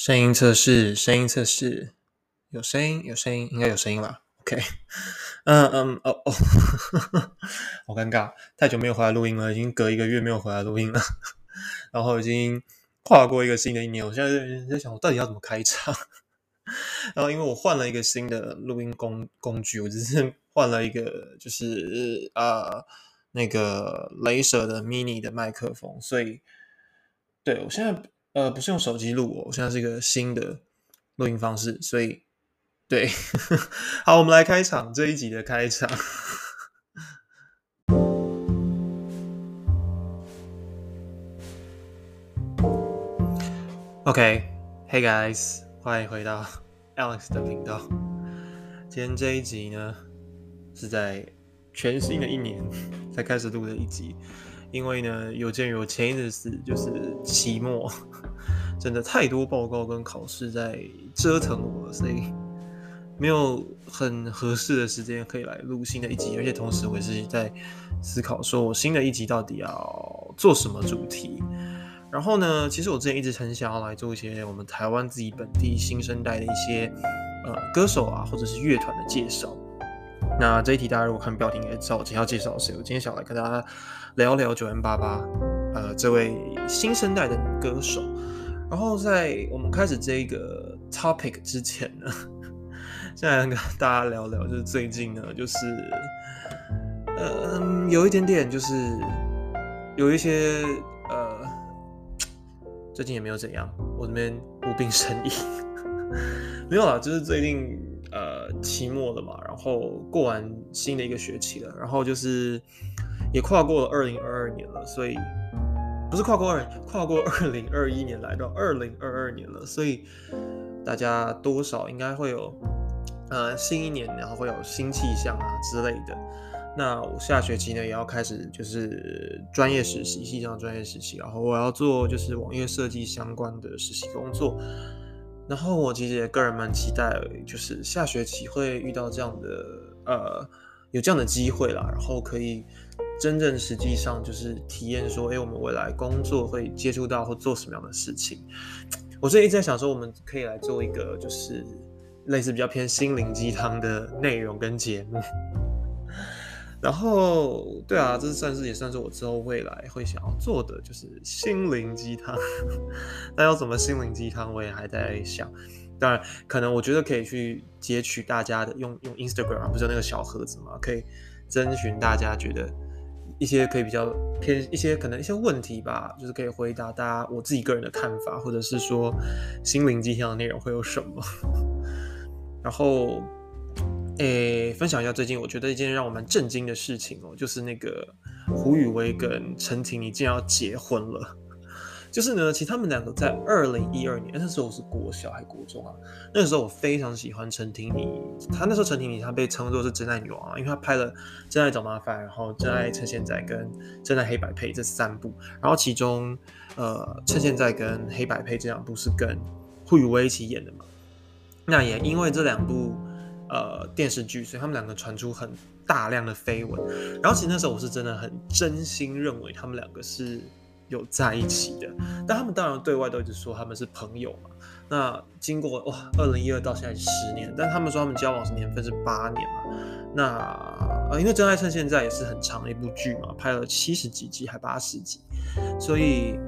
声音测试，声音测试，有声音，有声音，应该有声音吧？OK，嗯嗯，哦哦，好尴尬，太久没有回来录音了，已经隔一个月没有回来录音了，然后已经跨过一个新的一年，我现在在想，我到底要怎么开场？然后因为我换了一个新的录音工工具，我只是换了一个就是呃那个雷蛇的 mini 的麦克风，所以对我现在。呃，不是用手机录，我现在是一个新的录音方式，所以对，好，我们来开场这一集的开场。OK，Hey guys，欢迎回到 Alex 的频道。今天这一集呢，是在全新的一年才开始录的一集。因为呢，有鉴于我前一阵子就是期末，真的太多报告跟考试在折腾我了，所以没有很合适的时间可以来录新的一集。而且同时，我也是在思考，说我新的一集到底要做什么主题。然后呢，其实我之前一直很想要来做一些我们台湾自己本地新生代的一些呃歌手啊，或者是乐团的介绍。那这一题大家如果看标题应该知道我今天要介绍谁。我今天想来跟大家聊聊九 M 八八，呃，这位新生代的女歌手。然后在我们开始这个 topic 之前呢，现在跟大家聊聊，就是最近呢，就是嗯，有一点点就是有一些呃，最近也没有怎样，我这边无病呻吟，没有啦，就是最近。呃，期末了嘛，然后过完新的一个学期了，然后就是也跨过了二零二二年了，所以不是跨过二，跨过二零二一年来到二零二二年了，所以大家多少应该会有呃新一年，然后会有新气象啊之类的。那我下学期呢也要开始就是专业实习，系上专业实习，然后我要做就是网页设计相关的实习工作。然后我其实也个人蛮期待，就是下学期会遇到这样的呃有这样的机会啦，然后可以真正实际上就是体验说，哎，我们未来工作会接触到或做什么样的事情。我最近一直在想说，我们可以来做一个就是类似比较偏心灵鸡汤的内容跟节目。然后，对啊，这算是也算是我之后未来会想要做的，就是心灵鸡汤。那要怎么心灵鸡汤，我也还在想。当然，可能我觉得可以去截取大家的，用用 Instagram 不是那个小盒子嘛，可以征询大家觉得一些可以比较偏一些可能一些问题吧，就是可以回答大家我自己个人的看法，或者是说心灵鸡汤的内容会有什么。然后。诶，分享一下最近我觉得一件让我蛮震惊的事情哦，就是那个胡宇威跟陈婷你竟然要结婚了。就是呢，其实他们两个在二零一二年，那时候我是国小还国中啊。那个时候我非常喜欢陈婷妮，她那时候陈婷妮她被称作是真爱女王啊，因为她拍了《真爱找麻烦》，然后《真爱趁现在》跟《真爱黑白配》这三部，然后其中呃《趁现在》跟《黑白配》这两部是跟胡宇威一起演的嘛。那也因为这两部。呃，电视剧，所以他们两个传出很大量的绯闻。然后其实那时候我是真的很真心认为他们两个是有在一起的，但他们当然对外都一直说他们是朋友嘛。那经过哇，二零一二到现在十年，但他们说他们交往是年份是八年嘛。那呃，因为《真爱趁现在》也是很长的一部剧嘛，拍了七十几集还八十集，所以。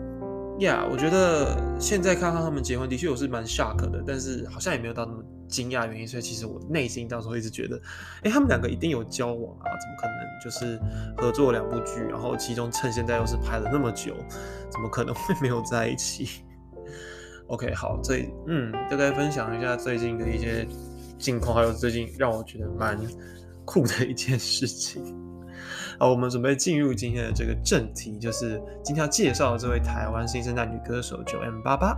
呀，我觉得现在看看他们结婚，的确我是蛮 shock 的，但是好像也没有到那么惊讶原因。所以其实我内心当时一直觉得，哎，他们两个一定有交往啊，怎么可能就是合作两部剧，然后其中趁现在又是拍了那么久，怎么可能会没有在一起？OK，好，这嗯，大概分享一下最近的一些近况，还有最近让我觉得蛮酷的一件事情。好，我们准备进入今天的这个正题，就是今天要介绍的这位台湾新生代女歌手九 M 八八。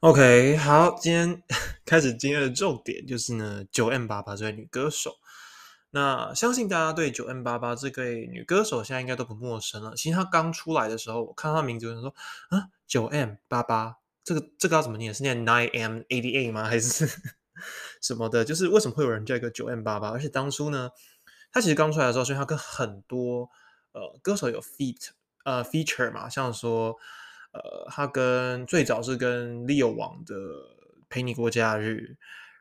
OK，好，今天 开始今天的重点就是呢，九 M 八八这位女歌手。那相信大家对九 M 八八这位女歌手现在应该都不陌生了。其实她刚出来的时候，我看她名字，就说啊，九 M 八八。这个这个要怎么念？是念 nine m eighty eight 吗？还是什么的？就是为什么会有人叫一个九 m 八八？而且当初呢，他其实刚出来的时候，所以他跟很多呃歌手有 feat 呃 feature 嘛，像说呃他跟最早是跟 Leo 王的陪你过假日，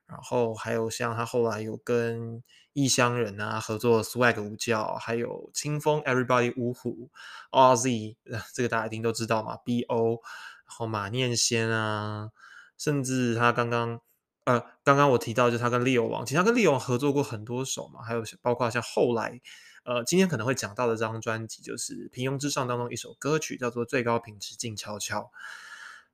然后还有像他后来有跟异乡人啊合作 Swag 舞教，还有清风 Everybody 五虎 RZ 这个大家一定都知道嘛，BO，然后马念先啊，甚至他刚刚。呃，刚刚我提到就是他跟利友王，其实他跟利友王合作过很多首嘛，还有包括像后来，呃，今天可能会讲到的这张专辑，就是《平庸之上》当中一首歌曲叫做《最高品质静悄悄》。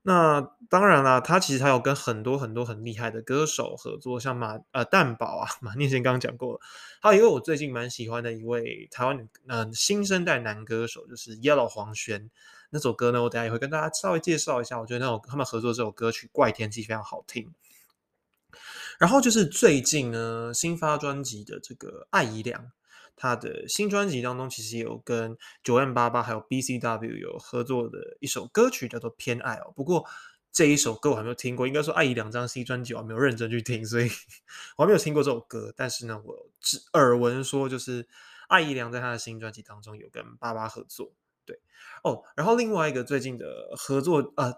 那当然啦，他其实还有跟很多很多很厉害的歌手合作，像马呃蛋宝啊，马念先刚刚讲过了，还有一位我最近蛮喜欢的一位台湾嗯新生代男歌手，就是 Yellow 黄轩。那首歌呢，我等下也会跟大家稍微介绍一下，我觉得那首他们合作这首歌曲《怪天气》非常好听。然后就是最近呢，新发专辑的这个艾怡良，他的新专辑当中其实有跟九 M 八八还有 B C W 有合作的一首歌曲叫做《偏爱》哦。不过这一首歌我还没有听过，应该说艾怡良张新专辑我还没有认真去听，所以 我还没有听过这首歌。但是呢，我只耳闻说就是艾怡良在他的新专辑当中有跟八八合作，对哦。然后另外一个最近的合作呃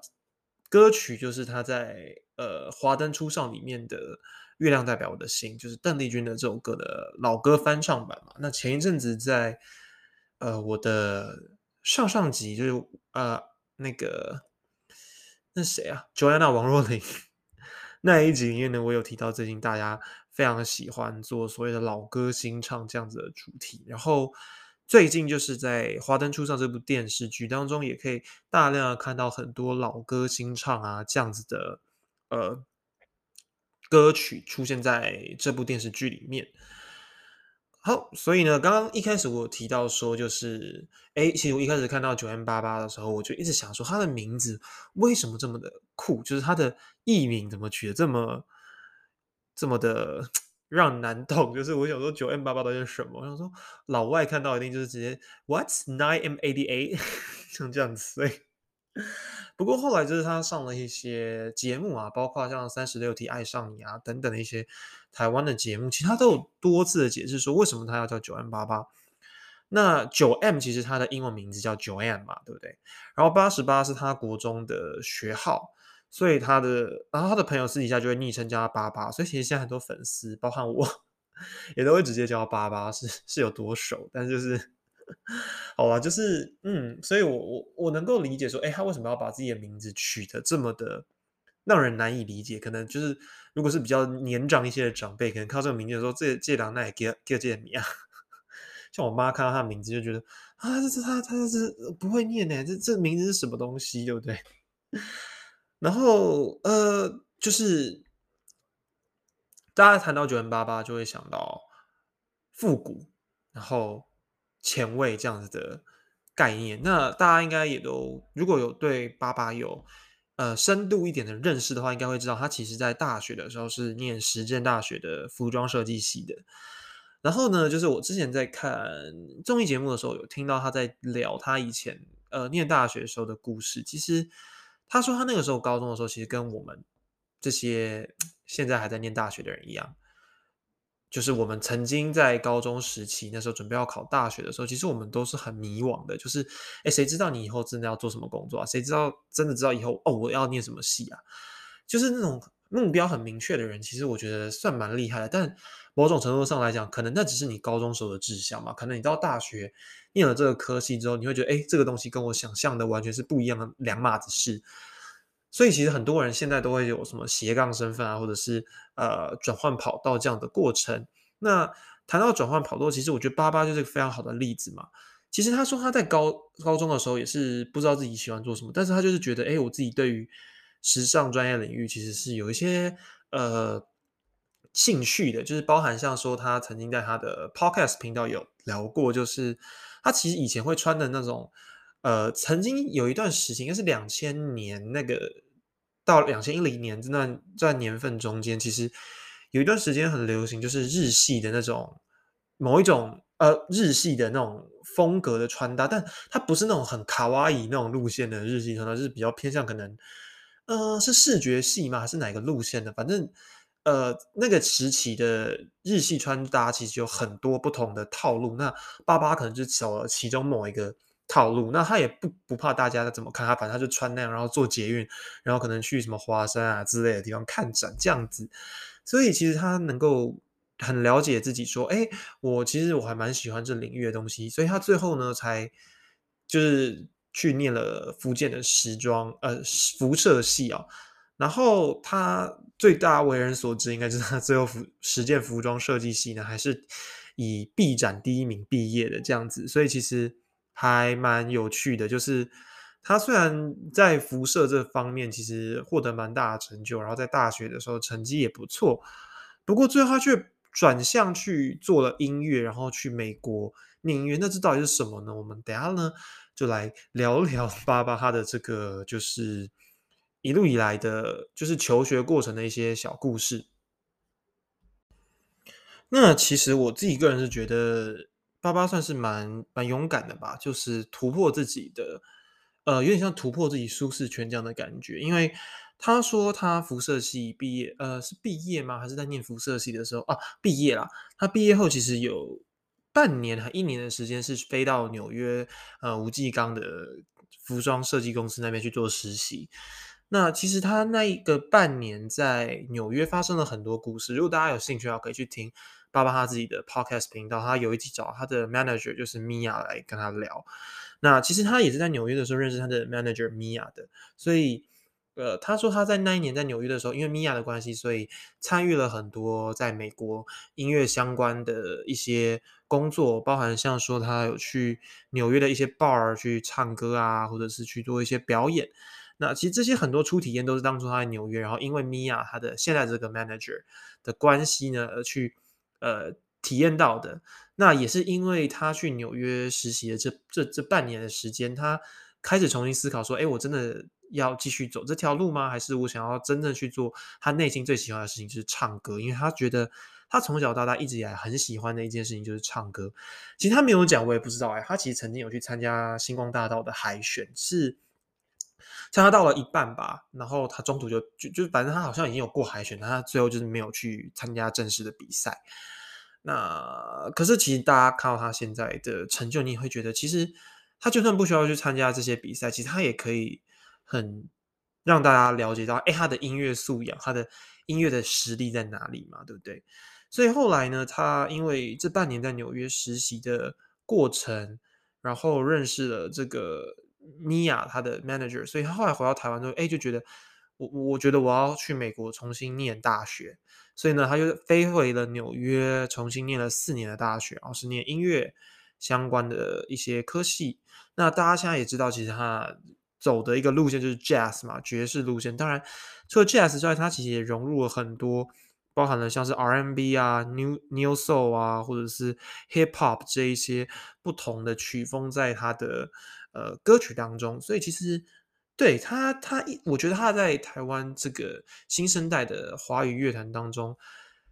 歌曲就是他在。呃，华灯初上里面的《月亮代表我的心》就是邓丽君的这首歌的老歌翻唱版嘛。那前一阵子在呃我的上上集就是呃那个那谁啊，Joanna 王若琳 那一集里面呢，我有提到最近大家非常喜欢做所谓的老歌新唱这样子的主题。然后最近就是在《华灯初上》这部电视剧当中，也可以大量的看到很多老歌新唱啊这样子的。呃，歌曲出现在这部电视剧里面。好，所以呢，刚刚一开始我提到说，就是，哎，其实我一开始看到九 M 八八的时候，我就一直想说，他的名字为什么这么的酷？就是他的艺名怎么取的这么这么的让人难懂？就是我想说，九 M 八八到底是什么？我想说，老外看到一定就是直接 What's nine M eighty eight？像这样子，所以。不过后来就是他上了一些节目啊，包括像三十六 T 爱上你啊等等的一些台湾的节目，其他都有多次的解释说为什么他要叫九 M 八八。那九 M 其实他的英文名字叫九 M 嘛，对不对？然后八十八是他国中的学号，所以他的然后他的朋友私底下就会昵称叫他八八，所以其实现在很多粉丝，包含我 也都会直接叫他八八，是是有多熟，但就是。好吧，就是嗯，所以我我我能够理解说，哎，他为什么要把自己的名字取得这么的让人难以理解？可能就是如果是比较年长一些的长辈，可能靠这个名字说这这两那也给给这名啊。像我妈看到他的名字就觉得啊，这这他他是不会念呢，这这名字是什么东西，对不对？然后呃，就是大家谈到九零八八，就会想到复古，然后。前卫这样子的概念，那大家应该也都如果有对八八有呃深度一点的认识的话，应该会知道他其实在大学的时候是念实践大学的服装设计系的。然后呢，就是我之前在看综艺节目的时候，有听到他在聊他以前呃念大学时候的故事。其实他说他那个时候高中的时候，其实跟我们这些现在还在念大学的人一样。就是我们曾经在高中时期，那时候准备要考大学的时候，其实我们都是很迷惘的。就是，哎，谁知道你以后真的要做什么工作啊？谁知道真的知道以后哦，我要念什么系啊？就是那种目标很明确的人，其实我觉得算蛮厉害的。但某种程度上来讲，可能那只是你高中时候的志向嘛。可能你到大学念了这个科系之后，你会觉得，哎，这个东西跟我想象的完全是不一样的两码子事。所以其实很多人现在都会有什么斜杠身份啊，或者是呃转换跑道这样的过程。那谈到转换跑道，其实我觉得八八就是个非常好的例子嘛。其实他说他在高高中的时候也是不知道自己喜欢做什么，但是他就是觉得，哎，我自己对于时尚专业领域其实是有一些呃兴趣的，就是包含像说他曾经在他的 podcast 频道有聊过，就是他其实以前会穿的那种。呃，曾经有一段时间，应该是两千年那个到两千一零年这段这段年份中间，其实有一段时间很流行，就是日系的那种某一种呃日系的那种风格的穿搭，但它不是那种很卡哇伊那种路线的日系穿搭，就是比较偏向可能呃是视觉系吗？还是哪个路线的？反正呃，那个时期的日系穿搭其实有很多不同的套路，那爸爸可能就走了其中某一个套路，那他也不不怕大家怎么看他，反正他就穿那样，然后做捷运，然后可能去什么华山啊之类的地方看展这样子，所以其实他能够很了解自己，说，哎，我其实我还蛮喜欢这领域的东西，所以他最后呢才就是去念了福建的时装呃辐射系啊。然后他最大为人所知，应该是他最后服实践服装设计系呢，还是以 B 展第一名毕业的这样子，所以其实还蛮有趣的。就是他虽然在辐射这方面其实获得蛮大的成就，然后在大学的时候成绩也不错，不过最后他却转向去做了音乐，然后去美国念音乐。那这到底是什么呢？我们等下呢就来聊聊 巴巴他的这个就是。一路以来的，就是求学过程的一些小故事。那其实我自己个人是觉得，爸爸算是蛮蛮勇敢的吧，就是突破自己的，呃，有点像突破自己舒适圈这样的感觉。因为他说他辐射系毕业，呃，是毕业吗？还是在念辐射系的时候啊？毕业啦。他毕业后其实有半年还一年的时间是飞到纽约，呃，吴继刚的服装设计公司那边去做实习。那其实他那一个半年在纽约发生了很多故事。如果大家有兴趣的话，可以去听爸爸他自己的 podcast 频道。他有一集找他的 manager 就是 Mia 来跟他聊。那其实他也是在纽约的时候认识他的 manager Mia 的。所以，呃，他说他在那一年在纽约的时候，因为 Mia 的关系，所以参与了很多在美国音乐相关的一些工作，包含像说他有去纽约的一些 bar 去唱歌啊，或者是去做一些表演。那其实这些很多初体验都是当初他在纽约，然后因为米娅他的现在这个 manager 的关系呢，而去呃体验到的。那也是因为他去纽约实习的这这这半年的时间，他开始重新思考说：，哎，我真的要继续走这条路吗？还是我想要真正去做他内心最喜欢的事情，就是唱歌？因为他觉得他从小到大一直以来很喜欢的一件事情就是唱歌。其实他没有讲，我也不知道哎。他其实曾经有去参加星光大道的海选，是。参加到了一半吧，然后他中途就就就反正他好像已经有过海选，他最后就是没有去参加正式的比赛。那可是其实大家看到他现在的成就，你也会觉得其实他就算不需要去参加这些比赛，其实他也可以很让大家了解到，哎，他的音乐素养，他的音乐的实力在哪里嘛，对不对？所以后来呢，他因为这半年在纽约实习的过程，然后认识了这个。米娅他的 manager，所以他后来回到台湾之后，哎，就觉得我我觉得我要去美国重新念大学，所以呢，他就飞回了纽约，重新念了四年的大学，然后是念音乐相关的一些科系。那大家现在也知道，其实他走的一个路线就是 jazz 嘛，爵士路线。当然，除了 jazz 之外，他其实也融入了很多，包含了像是 R&B 啊、New New Soul 啊，或者是 Hip Hop 这一些不同的曲风在他的。呃，歌曲当中，所以其实对他，他一我觉得他在台湾这个新生代的华语乐坛当中，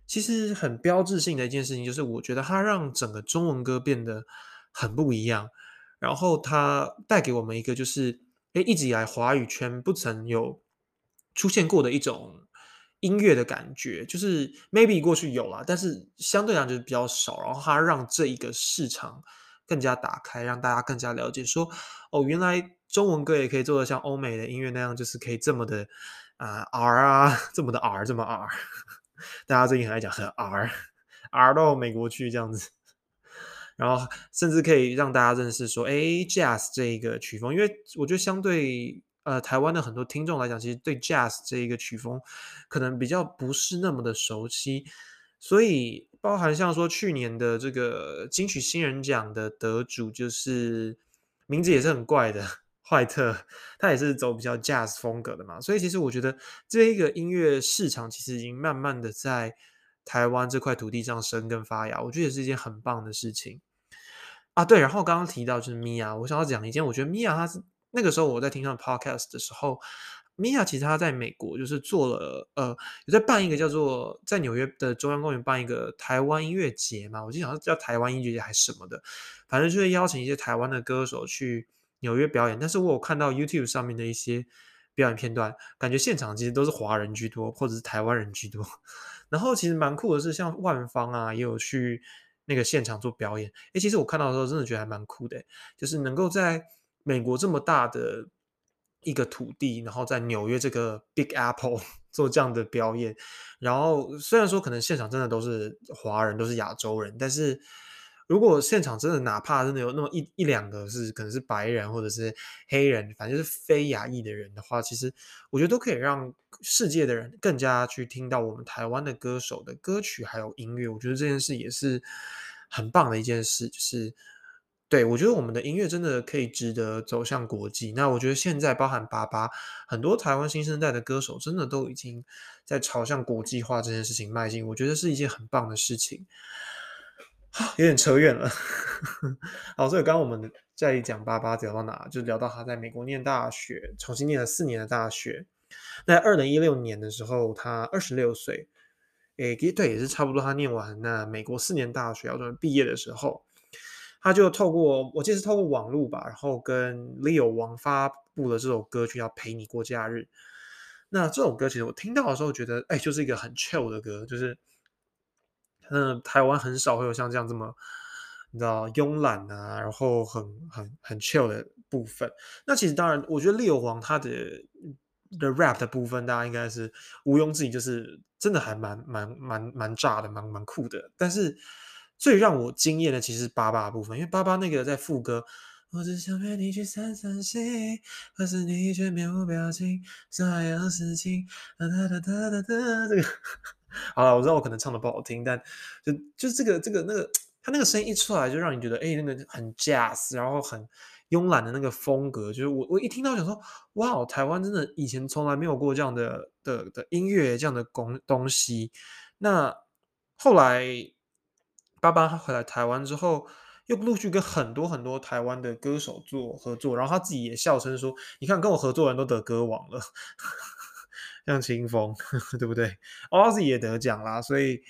其实很标志性的一件事情，就是我觉得他让整个中文歌变得很不一样，然后他带给我们一个就是，哎，一直以来华语圈不曾有出现过的一种音乐的感觉，就是 maybe 过去有啦，但是相对来讲就是比较少，然后他让这一个市场。更加打开，让大家更加了解，说哦，原来中文歌也可以做的像欧美的音乐那样，就是可以这么的啊 R 啊，这么的 R，这么 R。大家最近很爱讲很 R，R 到美国去这样子，然后甚至可以让大家认识说，哎，Jazz 这一个曲风，因为我觉得相对呃台湾的很多听众来讲，其实对 Jazz 这一个曲风可能比较不是那么的熟悉，所以。包含像说去年的这个金曲新人奖的得主，就是名字也是很怪的，坏特，他也是走比较 jazz 风格的嘛，所以其实我觉得这一个音乐市场其实已经慢慢的在台湾这块土地上生根发芽，我觉得也是一件很棒的事情啊。对，然后刚刚提到就是 mia，，我想要讲一件，我觉得 mia，她是那个时候我在听上 podcast 的时候。米娅其实他在美国就是做了，呃，有在办一个叫做在纽约的中央公园办一个台湾音乐节嘛，我记得好像叫台湾音乐节还是什么的，反正就是邀请一些台湾的歌手去纽约表演。但是我有看到 YouTube 上面的一些表演片段，感觉现场其实都是华人居多，或者是台湾人居多。然后其实蛮酷的是，像万方啊，也有去那个现场做表演。诶，其实我看到的时候，真的觉得还蛮酷的，就是能够在美国这么大的一个土地，然后在纽约这个 Big Apple 做这样的表演。然后虽然说可能现场真的都是华人，都是亚洲人，但是。如果现场真的哪怕真的有那么一一两个是可能是白人或者是黑人，反正就是非亚裔的人的话，其实我觉得都可以让世界的人更加去听到我们台湾的歌手的歌曲还有音乐。我觉得这件事也是很棒的一件事，就是对我觉得我们的音乐真的可以值得走向国际。那我觉得现在包含八八很多台湾新生代的歌手，真的都已经在朝向国际化这件事情迈进，我觉得是一件很棒的事情。有点扯远了，好，所以刚刚我们在讲八八聊到哪，就聊到他在美国念大学，重新念了四年的大学。那二零一六年的时候，他二十六岁，诶，对，也是差不多他念完那美国四年大学要准备毕业的时候，他就透过我记得是透过网络吧，然后跟 Leo 王发布了这首歌曲，要陪你过假日。那这首歌其实我听到的时候觉得，哎，就是一个很 chill 的歌，就是。嗯，台湾很少会有像这样这么，你知道慵懒啊，然后很很很 chill 的部分。那其实当然，我觉得 Leo 王他的的 rap 的部分，大家应该是毋庸置疑，就是真的还蛮蛮蛮蛮炸的，蛮蛮酷的。但是最让我惊艳的，其实是八八部分，因为八八那个在副歌，我只想陪你去散散心，可是你却面无表情，所有事情，哒哒哒哒哒哒，这个。好了，我知道我可能唱的不好听，但就就这个这个那个，他那个声音一出来，就让你觉得哎，那个很 jazz，然后很慵懒的那个风格，就是我我一听到想说，哇，台湾真的以前从来没有过这样的的的音乐这样的工东西。那后来爸爸他回来台湾之后，又陆续跟很多很多台湾的歌手做合作，然后他自己也笑称说，你看跟我合作人都得歌王了。像清风，对不对？Ozzy 也得奖啦，所以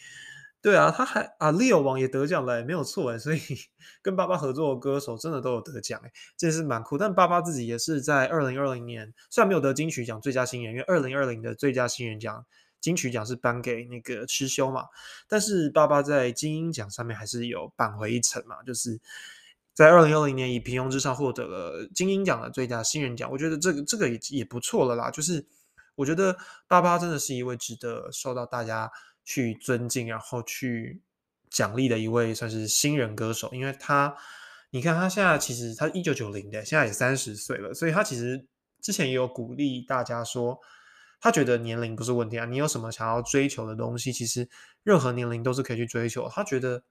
对啊，他还啊，Leo 王也得奖了，没有错哎。所以 跟爸爸合作的歌手真的都有得奖哎，这是蛮酷。但爸爸自己也是在二零二零年，虽然没有得金曲奖最佳新人，因为二零二零的最佳新人奖金曲奖是颁给那个吃修嘛，但是爸爸在金鹰奖上面还是有扳回一城嘛，就是在二零二零年以平庸之上获得了金鹰奖的最佳新人奖。我觉得这个这个也也不错了啦，就是。我觉得爸爸真的是一位值得受到大家去尊敬，然后去奖励的一位算是新人歌手，因为他，你看他现在其实他一九九零的，现在也三十岁了，所以他其实之前也有鼓励大家说，他觉得年龄不是问题啊，你有什么想要追求的东西，其实任何年龄都是可以去追求。他觉得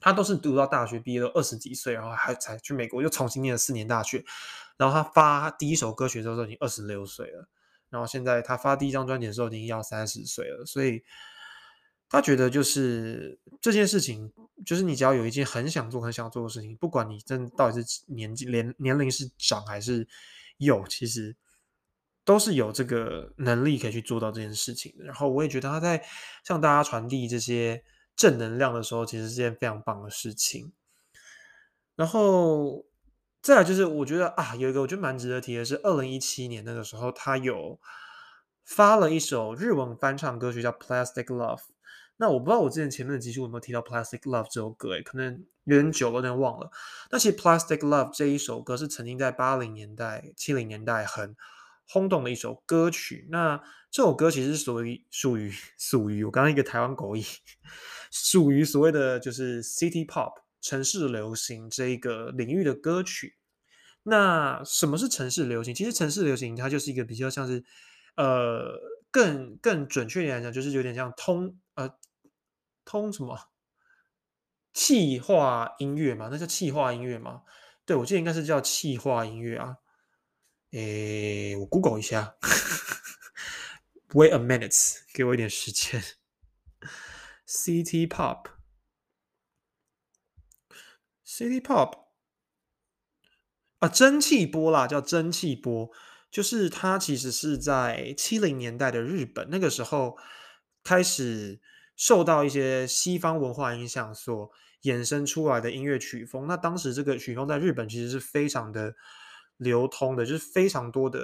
他都是读到大学毕业都二十几岁，然后还才去美国又重新念了四年大学，然后他发第一首歌曲的时候已经二十六岁了。然后现在他发第一张专辑的时候已经要三十岁了，所以他觉得就是这件事情，就是你只要有一件很想做、很想做的事情，不管你真到底是年纪、年年龄是长还是有，其实都是有这个能力可以去做到这件事情的。然后我也觉得他在向大家传递这些正能量的时候，其实是件非常棒的事情。然后。再来就是，我觉得啊，有一个我觉得蛮值得提的是，二零一七年那个时候，他有发了一首日文翻唱歌曲，叫《Plastic Love》。那我不知道我之前前面的集数有没有提到《Plastic Love》这首歌，诶，可能有点久了，有点忘了。那其实《Plastic Love》这一首歌是曾经在八零年代、七零年代很轰动的一首歌曲。那这首歌其实是属于属于属于我刚刚一个台湾狗语，属于所谓的就是 City Pop。城市流行这一个领域的歌曲，那什么是城市流行？其实城市流行它就是一个比较像是，呃，更更准确点来讲，就是有点像通呃通什么气化音乐嘛？那叫气化音乐吗？对，我记得应该是叫气化音乐啊。诶，我 Google 一下，Wait a minute，给我一点时间。City Pop。City Pop 啊，蒸汽波啦，叫蒸汽波，就是它其实是在七零年代的日本，那个时候开始受到一些西方文化影响所衍生出来的音乐曲风。那当时这个曲风在日本其实是非常的流通的，就是非常多的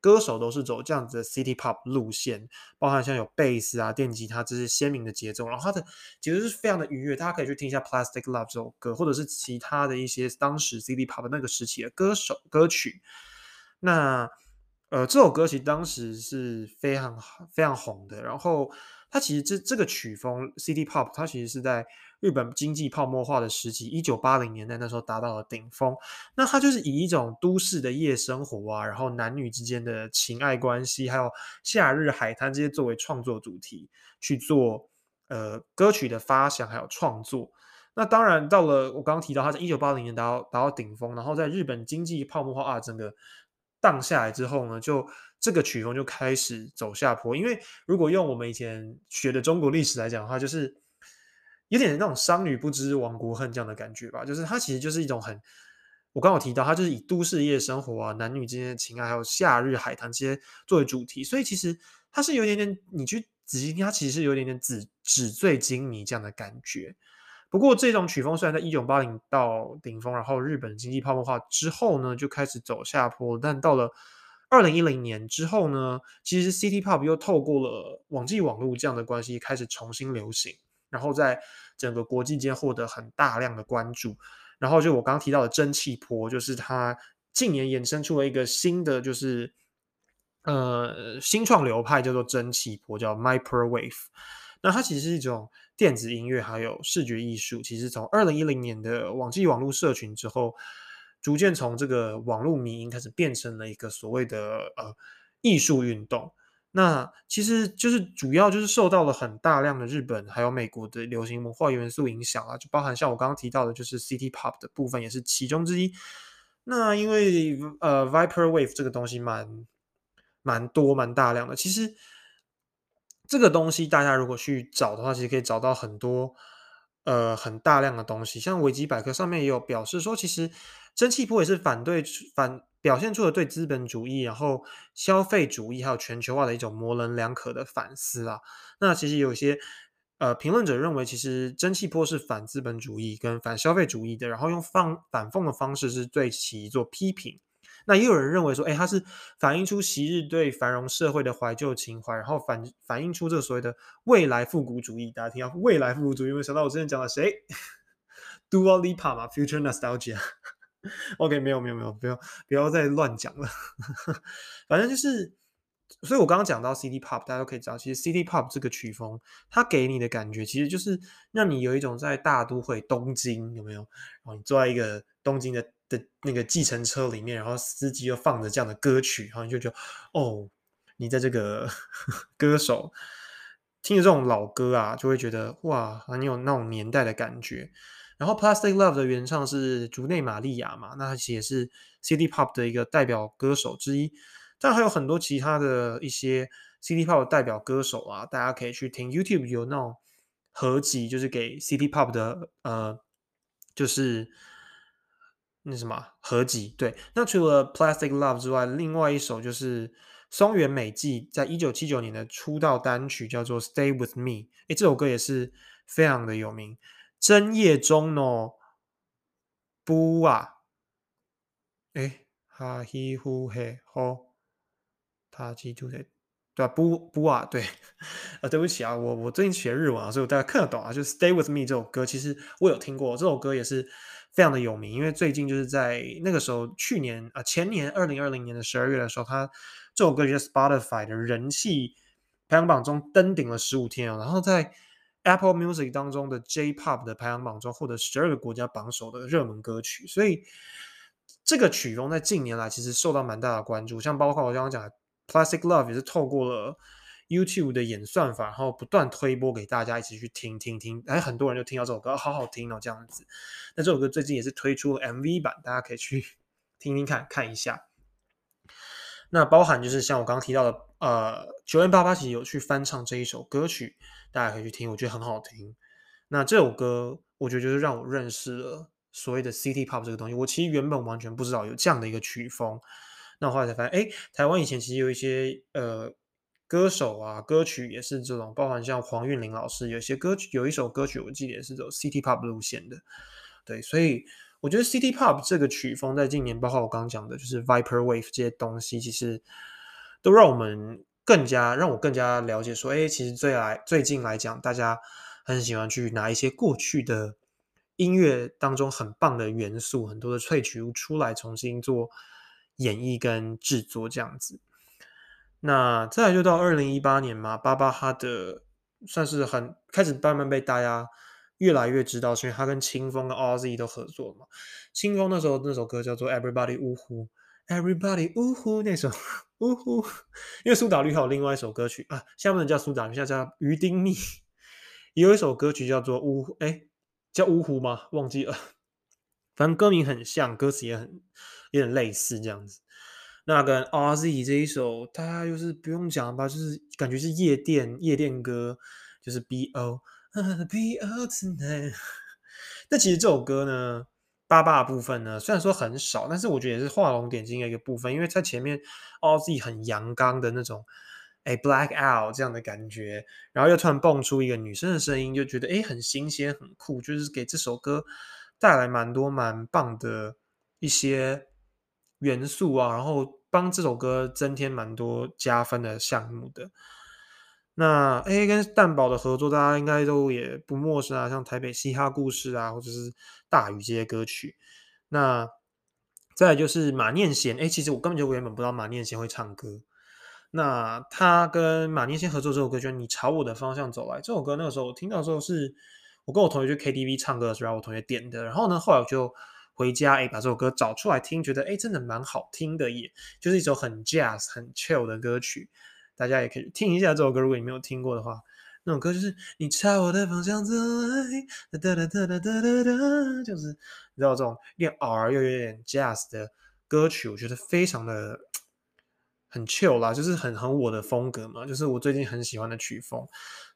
歌手都是走这样子的 City Pop 路线，包含像有贝斯啊、电吉他这些鲜明的节奏，然后它的节奏是非常的愉悦，大家可以去听一下《Plastic Love》这首歌，或者是其他的一些当时 City Pop 那个时期的歌手歌曲。那呃，这首歌其实当时是非常非常红的，然后它其实这这个曲风 City Pop，它其实是在日本经济泡沫化的时期，一九八零年代那时候达到了顶峰。那它就是以一种都市的夜生活啊，然后男女之间的情爱关系，还有夏日海滩这些作为创作主题去做呃歌曲的发想还有创作。那当然到了我刚刚提到，它在一九八零年达到达到顶峰，然后在日本经济泡沫化啊整个。荡下来之后呢，就这个曲风就开始走下坡。因为如果用我们以前学的中国历史来讲的话，就是有点那种“商女不知亡国恨”这样的感觉吧。就是它其实就是一种很，我刚好提到，它就是以都市夜生活啊、男女之间的情爱，还有夏日海滩这些作为主题。所以其实它是有点点，你去仔细听，它其实是有点点纸纸醉金迷这样的感觉。不过，这种曲风虽然在一九八零到顶峰，然后日本经济泡沫化之后呢，就开始走下坡。但到了二零一零年之后呢，其实 City Pop 又透过了网际网络这样的关系，开始重新流行，然后在整个国际间获得很大量的关注。然后就我刚刚提到的蒸汽波，就是它近年衍生出了一个新的，就是呃新创流派，叫做蒸汽波，叫 Microwave。那它其实是一种电子音乐，还有视觉艺术。其实从二零一零年的网际网络社群之后，逐渐从这个网络迷音开始变成了一个所谓的呃艺术运动。那其实就是主要就是受到了很大量的日本还有美国的流行文化元素影响啊，就包含像我刚刚提到的，就是 City Pop 的部分也是其中之一。那因为呃 Viper Wave 这个东西蛮蛮多蛮大量的，其实。这个东西大家如果去找的话，其实可以找到很多呃很大量的东西。像维基百科上面也有表示说，其实蒸汽波也是反对反表现出了对资本主义、然后消费主义还有全球化的一种模棱两可的反思啊。那其实有些呃评论者认为，其实蒸汽波是反资本主义跟反消费主义的，然后用放反讽的方式是对其做批评。那也有人认为说，哎，它是反映出昔日对繁荣社会的怀旧情怀，然后反反映出这个所谓的未来复古主义。大家听到未来复古主义，有没有想到我之前讲的谁？Dua Lipa 嘛，Future Nostalgia。OK，没有没有没有，不要不要再乱讲了。反正就是，所以我刚刚讲到 CD Pop，大家都可以知道，其实 CD Pop 这个曲风，它给你的感觉，其实就是让你有一种在大都会东京，有没有？然后你坐在一个东京的。的那个计程车里面，然后司机又放着这样的歌曲，然后你就觉得，哦，你在这个 歌手听着这种老歌啊，就会觉得哇，很有那种年代的感觉。然后《Plastic Love》的原唱是竹内玛利亚嘛，那其实也是 City Pop 的一个代表歌手之一。但还有很多其他的一些 City Pop 的代表歌手啊，大家可以去听 YouTube 有那种合集，就是给 City Pop 的呃，就是。那什么合集对，那除了《Plastic Love》之外，另外一首就是松原美纪在一九七九年的出道单曲叫做《Stay with Me》。哎，这首歌也是非常的有名。真夜中呢，不啊，哎，哈希呼嘿吼，他记住的对吧？不不啊，对啊，对不起啊，我我最近学日文啊，所以我大概看得懂啊。就《Stay with Me》这首歌，其实我有听过，这首歌也是。非常的有名，因为最近就是在那个时候，去年啊前年二零二零年的十二月的时候，他这首歌在 Spotify 的人气排行榜中登顶了十五天哦，然后在 Apple Music 当中的 J-Pop 的排行榜中获得十二个国家榜首的热门歌曲，所以这个曲风在近年来其实受到蛮大的关注，像包括我刚刚讲的 Plastic Love 也是透过了。YouTube 的演算法，然后不断推播给大家一起去听听听，哎，很多人就听到这首歌，好好听哦，这样子。那这首歌最近也是推出了 MV 版，大家可以去 听听看看一下。那包含就是像我刚刚提到的，呃，九零八八其实有去翻唱这一首歌曲，大家可以去听，我觉得很好听。那这首歌，我觉得就是让我认识了所谓的 City Pop 这个东西。我其实原本完全不知道有这样的一个曲风，那后来才发现，哎，台湾以前其实有一些呃。歌手啊，歌曲也是这种，包含像黄韵玲老师，有些歌曲有一首歌曲，我记得也是走 City Pop 路线的，对，所以我觉得 City Pop 这个曲风在近年，包括我刚刚讲的，就是 Viper Wave 这些东西，其实都让我们更加让我更加了解说，哎，其实最来最近来讲，大家很喜欢去拿一些过去的音乐当中很棒的元素，很多的萃取物出来，重新做演绎跟制作这样子。那再来就到二零一八年嘛，巴巴哈的算是很开始慢慢被大家越来越知道，是因为他跟清风跟 RZ 都合作嘛。清风那时候那首歌叫做 Everybody 呜呼，Everybody 呜呼 那首呜呼，因为苏打绿还有另外一首歌曲啊，下面叫苏打绿，下叫于丁蜜，有一首歌曲叫做呜，哎，叫呜呼吗？忘记了，反正歌名很像，歌词也很有点类似这样子。那跟 RZ 这一首，大家就是不用讲吧，就是感觉是夜店夜店歌，就是 BO BO tonight。那 其实这首歌呢，八八部分呢，虽然说很少，但是我觉得也是画龙点睛的一个部分，因为在前面 RZ 很阳刚的那种，哎，Black Out 这样的感觉，然后又突然蹦出一个女生的声音，就觉得哎，很新鲜很酷，就是给这首歌带来蛮多蛮棒的一些元素啊，然后。帮这首歌增添蛮多加分的项目的。那 A 跟蛋宝的合作，大家应该都也不陌生啊，像台北嘻哈故事啊，或者是大鱼这些歌曲。那再就是马念贤，哎，其实我根本就原本不知道马念贤会唱歌。那他跟马念贤合作这首歌，就是你朝我的方向走来。这首歌那个时候我听到的时候，是我跟我同学去 KTV 唱歌的时候，我同学点的。然后呢，后来我就。回家哎，把这首歌找出来听，觉得哎，真的蛮好听的，也就是一首很 jazz、很 chill 的歌曲，大家也可以听一下这首歌。如果你没有听过的话，那首歌就是你朝我的方向走来，哒哒哒哒哒哒哒，就是你知道这种练 R 又有点 jazz 的歌曲，我觉得非常的很 chill 啦，就是很很我的风格嘛，就是我最近很喜欢的曲风。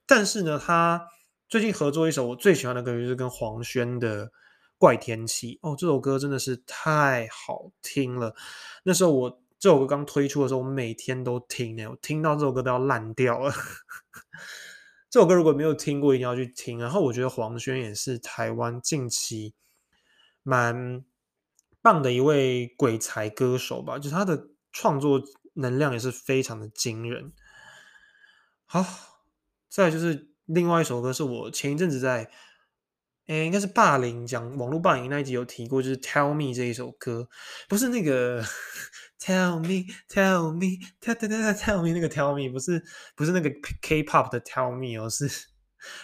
但是呢，他最近合作一首我最喜欢的歌曲，就是跟黄轩的。怪天气哦，这首歌真的是太好听了。那时候我这首歌刚推出的时候，我每天都听呢，我听到这首歌都要烂掉了。这首歌如果没有听过，一定要去听。然后我觉得黄轩也是台湾近期蛮棒的一位鬼才歌手吧，就是他的创作能量也是非常的惊人。好，再就是另外一首歌，是我前一阵子在。哎，应该是霸凌讲网络霸凌那一集有提过，就是《Tell Me》这一首歌，不是那个 Tell Me Tell Me Tell Tell Tell tell Me 那个 Tell Me，不是不是那个 K-pop 的 Tell Me 哦，是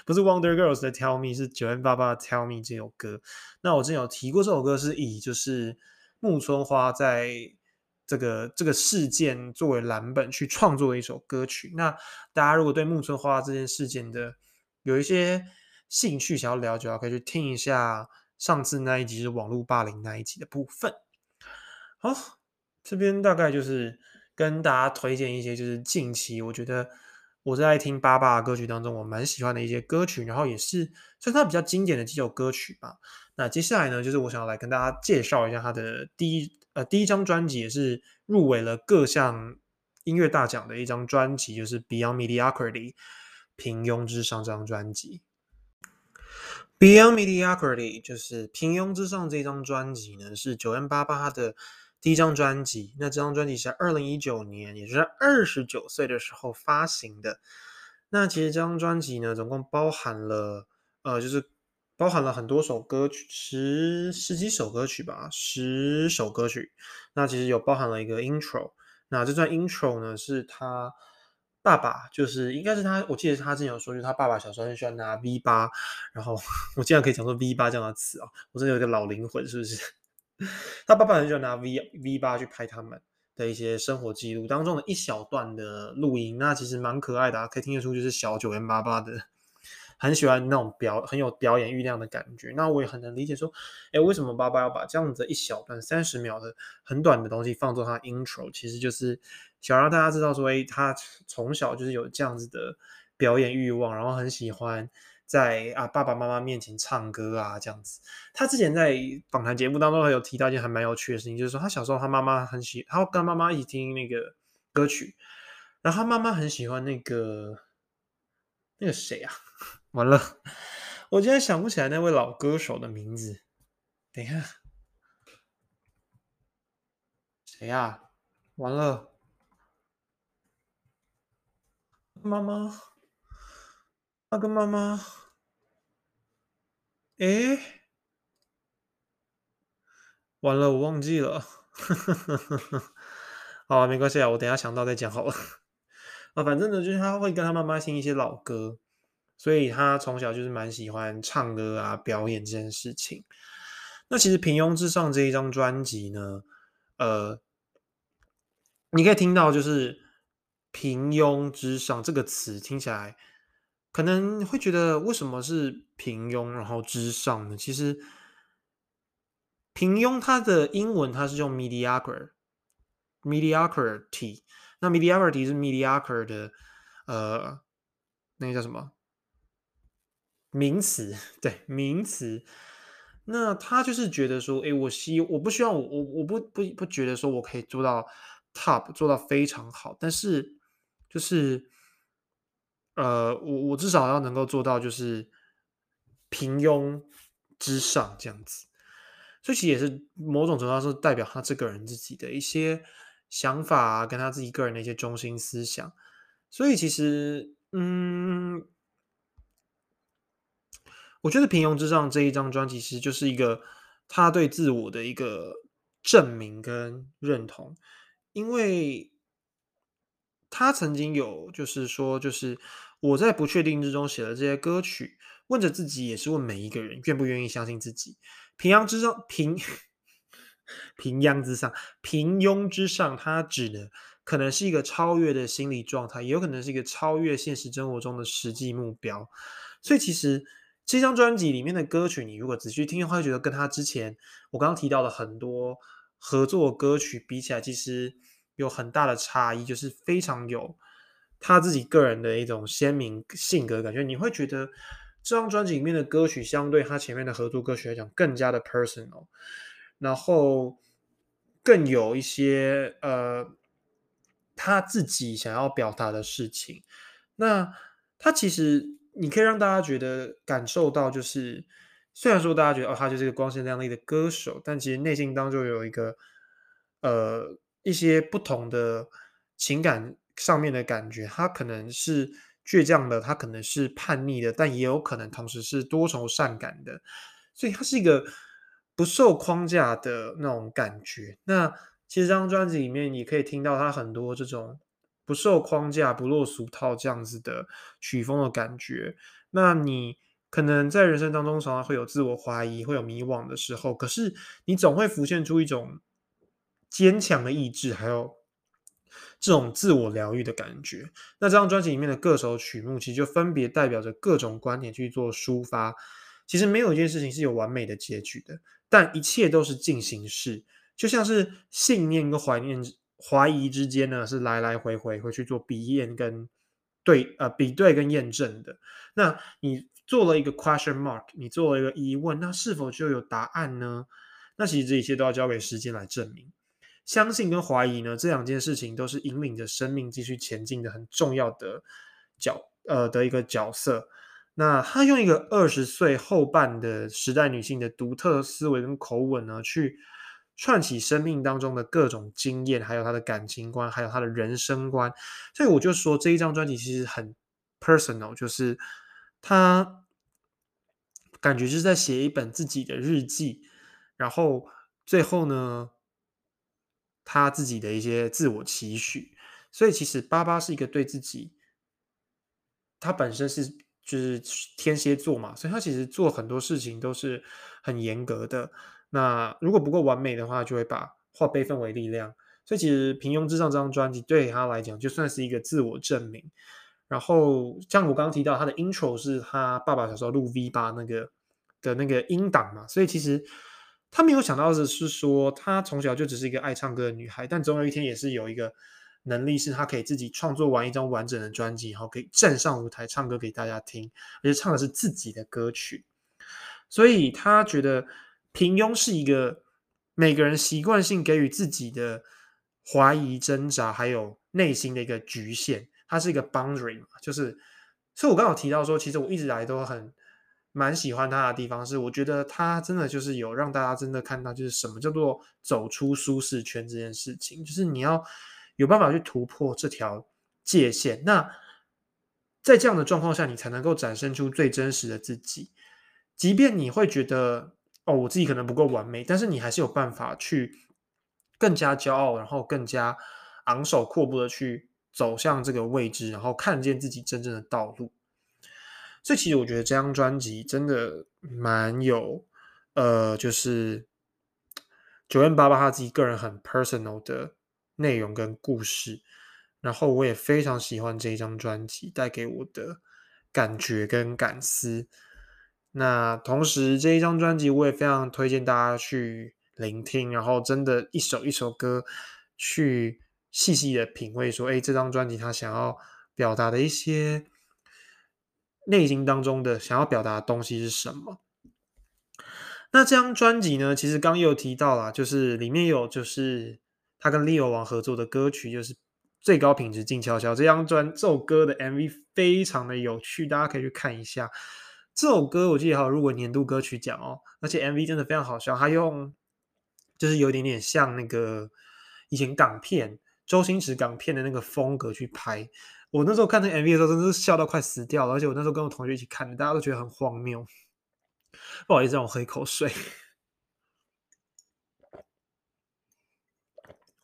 不是 Wonder Girls 的 Tell Me？是九 N 八八的 Tell Me 这首歌。那我之前有提过，这首歌是以就是木村花在这个这个事件作为蓝本去创作的一首歌曲。那大家如果对木村花这件事件的有一些兴趣想要了解，可以去听一下上次那一集是网络霸凌那一集的部分。好，这边大概就是跟大家推荐一些，就是近期我觉得我在听八八歌曲当中我蛮喜欢的一些歌曲，然后也是算它比较经典的几首歌曲吧。那接下来呢，就是我想要来跟大家介绍一下他的第一呃第一张专辑，也是入围了各项音乐大奖的一张专辑，就是 Beyond Mediocrity 平庸之上这张专辑。Beyond Mediocrity 就是平庸之上这张专辑呢，是九 N 八八的第一张专辑。那这张专辑是二零一九年，也就是二十九岁的时候发行的。那其实这张专辑呢，总共包含了呃，就是包含了很多首歌曲，十十几首歌曲吧，十首歌曲。那其实有包含了一个 intro。那这段 intro 呢，是他。爸爸就是应该是他，我记得他之前有说，就是他爸爸小时候很喜欢拿 V 八，然后 我竟然可以讲说 V 八这样的词啊，我真的有一个老灵魂，是不是？他爸爸很喜欢拿 V V 八去拍他们的一些生活记录当中的一小段的录音，那其实蛮可爱的，啊，可以听得出就是小九 M 八八的，很喜欢那种表很有表演欲量的感觉。那我也很能理解说，哎，为什么爸爸要把这样子一小段三十秒的很短的东西放作他 intro，其实就是。想让大家知道说，哎，他从小就是有这样子的表演欲望，然后很喜欢在啊爸爸妈妈面前唱歌啊这样子。他之前在访谈节目当中还有提到一件还蛮有趣的事情，就是说他小时候他妈妈很喜，他跟妈妈一起听那个歌曲，然后他妈妈很喜欢那个那个谁啊？完了，我竟然想不起来那位老歌手的名字。等一下，谁呀？完了。妈妈，他跟妈妈，诶，完了，我忘记了。好，没关系啊，我等下想到再讲好了。啊，反正呢，就是他会跟他妈妈听一些老歌，所以他从小就是蛮喜欢唱歌啊、表演这件事情。那其实《平庸之上》这一张专辑呢，呃，你可以听到就是“平庸之上”这个词听起来可能会觉得为什么是平庸，然后之上呢？其实平庸它的英文它是用 mediocre，mediocrity。那 mediocrity 是 mediocre 的，呃，那个叫什么名词？对，名词。那他就是觉得说，哎，我希我不希望我我我不不不觉得说我可以做到 top 做到非常好，但是就是，呃，我我至少要能够做到就是平庸之上这样子。所以其实也是某种程度上是代表他这个人自己的一些。想法啊，跟他自己个人的一些中心思想，所以其实，嗯，我觉得《平庸之上》这一张专辑其实就是一个他对自我的一个证明跟认同，因为他曾经有就是说，就是我在不确定之中写了这些歌曲，问着自己，也是问每一个人，愿不愿意相信自己。平庸之上，平。平庸之上，平庸之上，它指的可能是一个超越的心理状态，也有可能是一个超越现实生活中的实际目标。所以，其实这张专辑里面的歌曲，你如果仔细听的话，会觉得跟他之前我刚刚提到的很多合作歌曲比起来，其实有很大的差异，就是非常有他自己个人的一种鲜明性格感觉。你会觉得这张专辑里面的歌曲，相对他前面的合作歌曲来讲，更加的 personal。然后更有一些呃他自己想要表达的事情，那他其实你可以让大家觉得感受到，就是虽然说大家觉得哦，他就是一个光鲜亮丽的歌手，但其实内心当中有一个呃一些不同的情感上面的感觉，他可能是倔强的，他可能是叛逆的，但也有可能同时是多愁善感的，所以他是一个。不受框架的那种感觉。那其实这张专辑里面，你可以听到他很多这种不受框架、不落俗套这样子的曲风的感觉。那你可能在人生当中常常会有自我怀疑、会有迷惘的时候，可是你总会浮现出一种坚强的意志，还有这种自我疗愈的感觉。那这张专辑里面的各首曲目，其实就分别代表着各种观点去做抒发。其实没有一件事情是有完美的结局的。但一切都是进行式，就像是信念跟怀念、怀疑之间呢，是来来回回会去做比验跟对呃比对跟验证的。那你做了一个 question mark，你做了一个疑问，那是否就有答案呢？那其实这一切都要交给时间来证明。相信跟怀疑呢，这两件事情都是引领着生命继续前进的很重要的角呃的一个角色。那他用一个二十岁后半的时代女性的独特思维跟口吻呢，去串起生命当中的各种经验，还有他的感情观，还有他的人生观。所以我就说这一张专辑其实很 personal，就是他感觉是在写一本自己的日记，然后最后呢，他自己的一些自我期许。所以其实巴巴是一个对自己，他本身是。就是天蝎座嘛，所以他其实做很多事情都是很严格的。那如果不够完美的话，就会把化悲愤为力量。所以其实《平庸之上》这张专辑对他来讲，就算是一个自我证明。然后像我刚刚提到，他的 intro 是他爸爸小时候录 V 八那个的那个音档嘛，所以其实他没有想到的是说，他从小就只是一个爱唱歌的女孩，但总有一天也是有一个。能力是他可以自己创作完一张完整的专辑，然后可以站上舞台唱歌给大家听，而且唱的是自己的歌曲。所以他觉得平庸是一个每个人习惯性给予自己的怀疑、挣扎，还有内心的一个局限。它是一个 boundary 嘛，就是。所以我刚好提到说，其实我一直来都很蛮喜欢他的地方，是我觉得他真的就是有让大家真的看到，就是什么叫做走出舒适圈这件事情，就是你要。有办法去突破这条界限。那在这样的状况下，你才能够展现出最真实的自己。即便你会觉得哦，我自己可能不够完美，但是你还是有办法去更加骄傲，然后更加昂首阔步的去走向这个未知，然后看见自己真正的道路。所以，其实我觉得这张专辑真的蛮有，呃，就是九院八八他自己个人很 personal 的内容跟故事。然后，我也非常喜欢这一张专辑带给我的感觉跟感思。那同时，这一张专辑我也非常推荐大家去聆听，然后真的一首一首歌去细细的品味，说，哎，这张专辑他想要表达的一些。内心当中的想要表达的东西是什么？那这张专辑呢？其实刚有提到啦，就是里面有就是他跟 Leo 王合作的歌曲，就是最高品质静悄悄。这张专这首歌的 MV 非常的有趣，大家可以去看一下。这首歌我记得好，如果年度歌曲奖哦，而且 MV 真的非常好笑，他用就是有点点像那个以前港片周星驰港片的那个风格去拍。我那时候看那 MV 的时候，真的是笑到快死掉了。而且我那时候跟我同学一起看的，大家都觉得很荒谬。不好意思，让我喝一口水。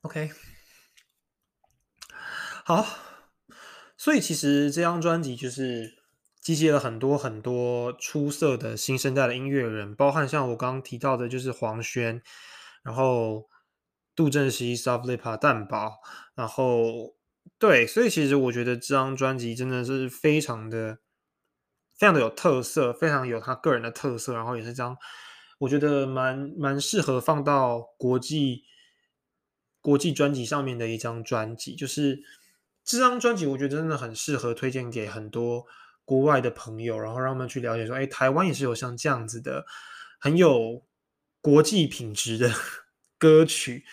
OK，好。所以其实这张专辑就是集结了很多很多出色的新生代的音乐人，包含像我刚刚提到的，就是黄轩，然后杜振熙、s o f t l i p a 蛋堡，然后。对，所以其实我觉得这张专辑真的是非常的、非常的有特色，非常有他个人的特色，然后也是张我觉得蛮蛮适合放到国际国际专辑上面的一张专辑。就是这张专辑，我觉得真的很适合推荐给很多国外的朋友，然后让他们去了解说，哎，台湾也是有像这样子的很有国际品质的 歌曲，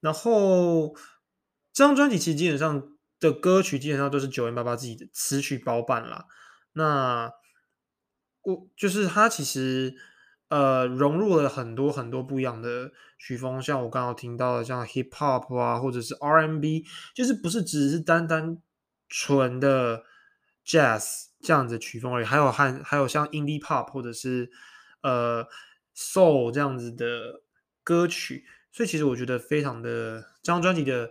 然后。这张专辑其实基本上的歌曲基本上都是九零八八自己的词曲包办啦。那我就是他其实呃融入了很多很多不一样的曲风，像我刚刚听到的像 hip hop 啊，或者是 R&B，就是不是只是单单纯的 jazz 这样子曲风而已，还有还还有像 indie pop 或者是呃 soul 这样子的歌曲。所以其实我觉得非常的这张专辑的。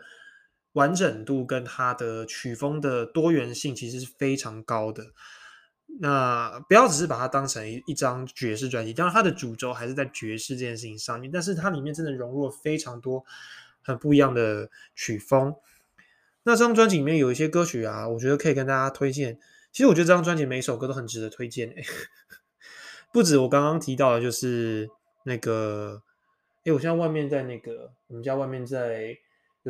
完整度跟它的曲风的多元性其实是非常高的。那不要只是把它当成一一张爵士专辑，当然它的主轴还是在爵士这件事情上面，但是它里面真的融入了非常多很不一样的曲风。那这张专辑里面有一些歌曲啊，我觉得可以跟大家推荐。其实我觉得这张专辑每首歌都很值得推荐诶，不止我刚刚提到的，就是那个，哎，我现在外面在那个我们家外面在。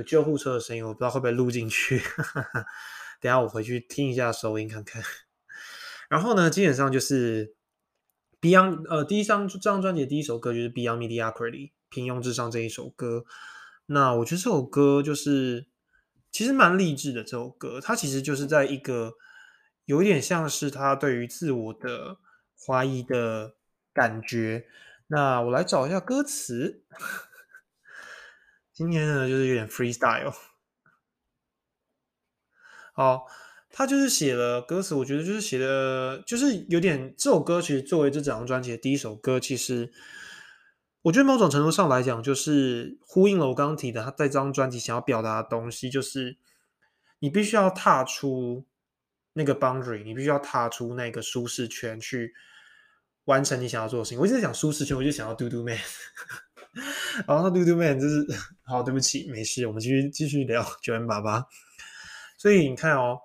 救护车的声音，我不知道会不会录进去。等下我回去听一下收音看看。然后呢，基本上就是 Beyond 呃，第一张这张专辑的第一首歌就是 Beyond Mediocrity 平庸至上这一首歌。那我觉得这首歌就是其实蛮励志的。这首歌它其实就是在一个有点像是他对于自我的怀疑的感觉。那我来找一下歌词。今天呢，就是有点 freestyle。好，他就是写了歌词，我觉得就是写的，就是有点这首歌其实作为这整张专辑的第一首歌，其实我觉得某种程度上来讲，就是呼应了我刚刚提的他在这张专辑想要表达的东西，就是你必须要踏出那个 boundary，你必须要踏出那个舒适圈，去完成你想要做的事情。我一直在讲舒适圈，我就想要嘟嘟 man。然后嘟嘟 man 就是好，对不起，没事，我们继续继续聊九零八八。所以你看哦，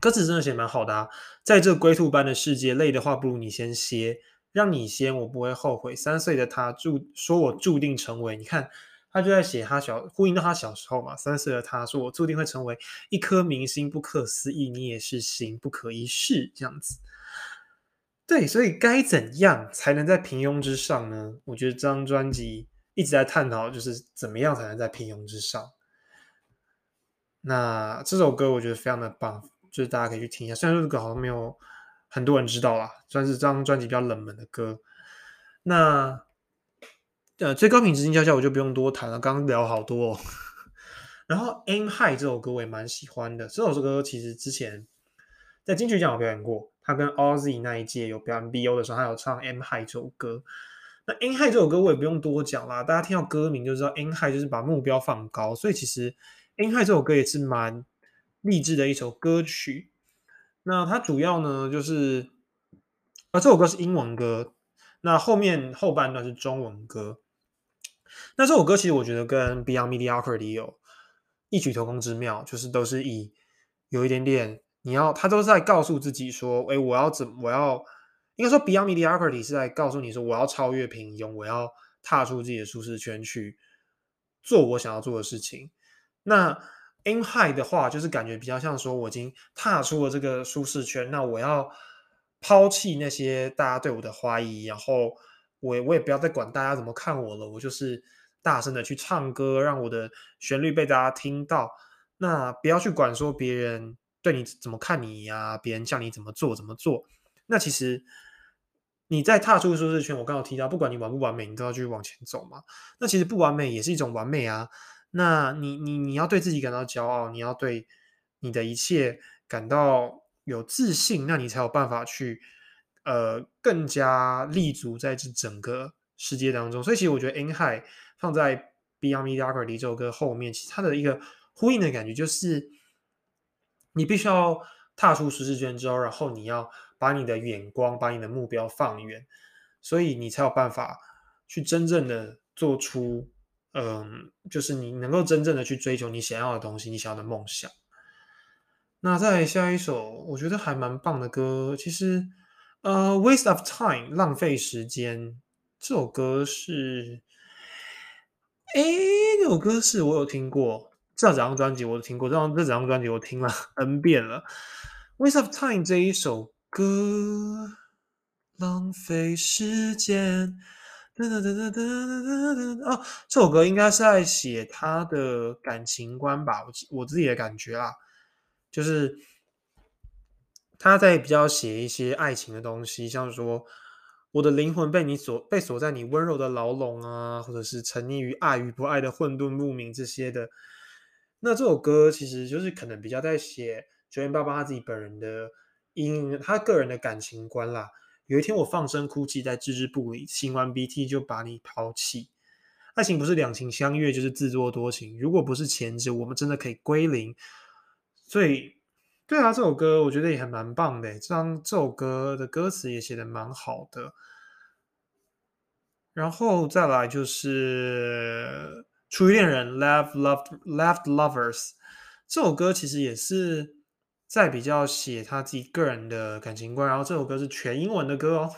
歌词真的写蛮好的啊。在这龟兔般的世界，累的话不如你先歇，让你先，我不会后悔。三岁的他注说我注定成为，你看他就在写他小呼应到他小时候嘛。三岁的他说我注定会成为一颗明星，不可思议，你也是星，不可一世这样子。对，所以该怎样才能在平庸之上呢？我觉得这张专辑一直在探讨，就是怎么样才能在平庸之上。那这首歌我觉得非常的棒，就是大家可以去听一下。虽然说这首歌好像没有很多人知道啦，算是这张专辑比较冷门的歌。那呃，最高品质静悄悄我就不用多谈了，刚刚聊好多。哦。然后 Aim High 这首歌我也蛮喜欢的，这首歌其实之前。在金曲奖有表演过。他跟 Ozzy 那一届有表演 BO 的时候，他有唱《M High》这首歌。那《M High》这首歌我也不用多讲啦，大家听到歌名就知道，《M High》就是把目标放高。所以其实《M High》这首歌也是蛮励志的一首歌曲。那它主要呢就是，啊，这首歌是英文歌，那后面后半段是中文歌。那这首歌其实我觉得跟 Beyond Mediocrity 有异曲同工之妙，就是都是以有一点点。你要，他都是在告诉自己说：“哎，我要怎，我要应该说，Beyond Mediocrity 是在告诉你说，我要超越平庸，我要踏出自己的舒适圈去做我想要做的事情。”那 In High 的话，就是感觉比较像说，我已经踏出了这个舒适圈，那我要抛弃那些大家对我的怀疑，然后我我也不要再管大家怎么看我了，我就是大声的去唱歌，让我的旋律被大家听到。那不要去管说别人。对你怎么看你呀？别人叫你怎么做怎么做？那其实你在踏出舒适圈，我刚刚提到，不管你完不完美，你都要继续往前走嘛。那其实不完美也是一种完美啊。那你你你要对自己感到骄傲，你要对你的一切感到有自信，那你才有办法去呃更加立足在这整个世界当中。所以其实我觉得《In High》放在《Beyond Mediocrity》这首歌后面，其实它的一个呼应的感觉就是。你必须要踏出舒适圈之后，然后你要把你的眼光、把你的目标放远，所以你才有办法去真正的做出，嗯，就是你能够真正的去追求你想要的东西，你想要的梦想。那再下一首，我觉得还蛮棒的歌，其实，呃，《Waste of Time》浪费时间这首歌是，哎，这首歌是我有听过。这整张专辑我都听过，这张这整张专辑我听了 N 遍了。Waste of Time 这一首歌，浪费时间。噔噔噔噔噔噔噔哦，这首歌应该是在写他的感情观吧？我我自己的感觉啦，就是他在比较写一些爱情的东西，像说我的灵魂被你锁被锁在你温柔的牢笼啊，或者是沉溺于爱与不爱的混沌不明这些的。那这首歌其实就是可能比较在写九零爸爸他自己本人的，因他个人的感情观啦。有一天我放声哭泣，在置之不理，擤完鼻涕就把你抛弃。爱情不是两情相悦，就是自作多情。如果不是前者，我们真的可以归零。所以，对啊，这首歌我觉得也还蛮棒的。这张这首歌的歌词也写的蛮好的。然后再来就是。初恋人 left loved left lovers 这首歌其实也是在比较写他自己个人的感情观，然后这首歌是全英文的歌哦。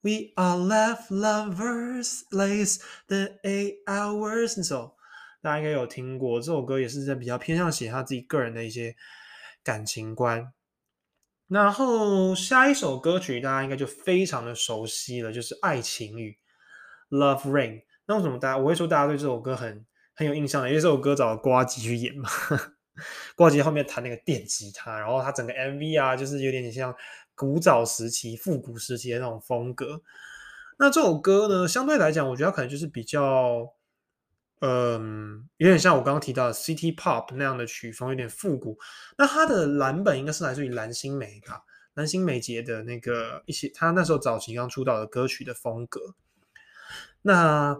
We are left lovers, less than eight hours。那首大家应该有听过，这首歌也是在比较偏向写他自己个人的一些感情观。然后下一首歌曲大家应该就非常的熟悉了，就是《爱情雨》Love Rain。那为什么大家我会说大家对这首歌很很有印象呢？因为这首歌找了瓜吉去演嘛，瓜吉后面弹那个电吉他，然后他整个 MV 啊，就是有点像古早时期、复古时期的那种风格。那这首歌呢，相对来讲，我觉得可能就是比较，嗯，有点像我刚刚提到的 City Pop 那样的曲风，有点复古。那它的蓝本应该是来自于蓝心湄吧？蓝心湄姐的那个一些，她那时候早期刚出道的歌曲的风格。那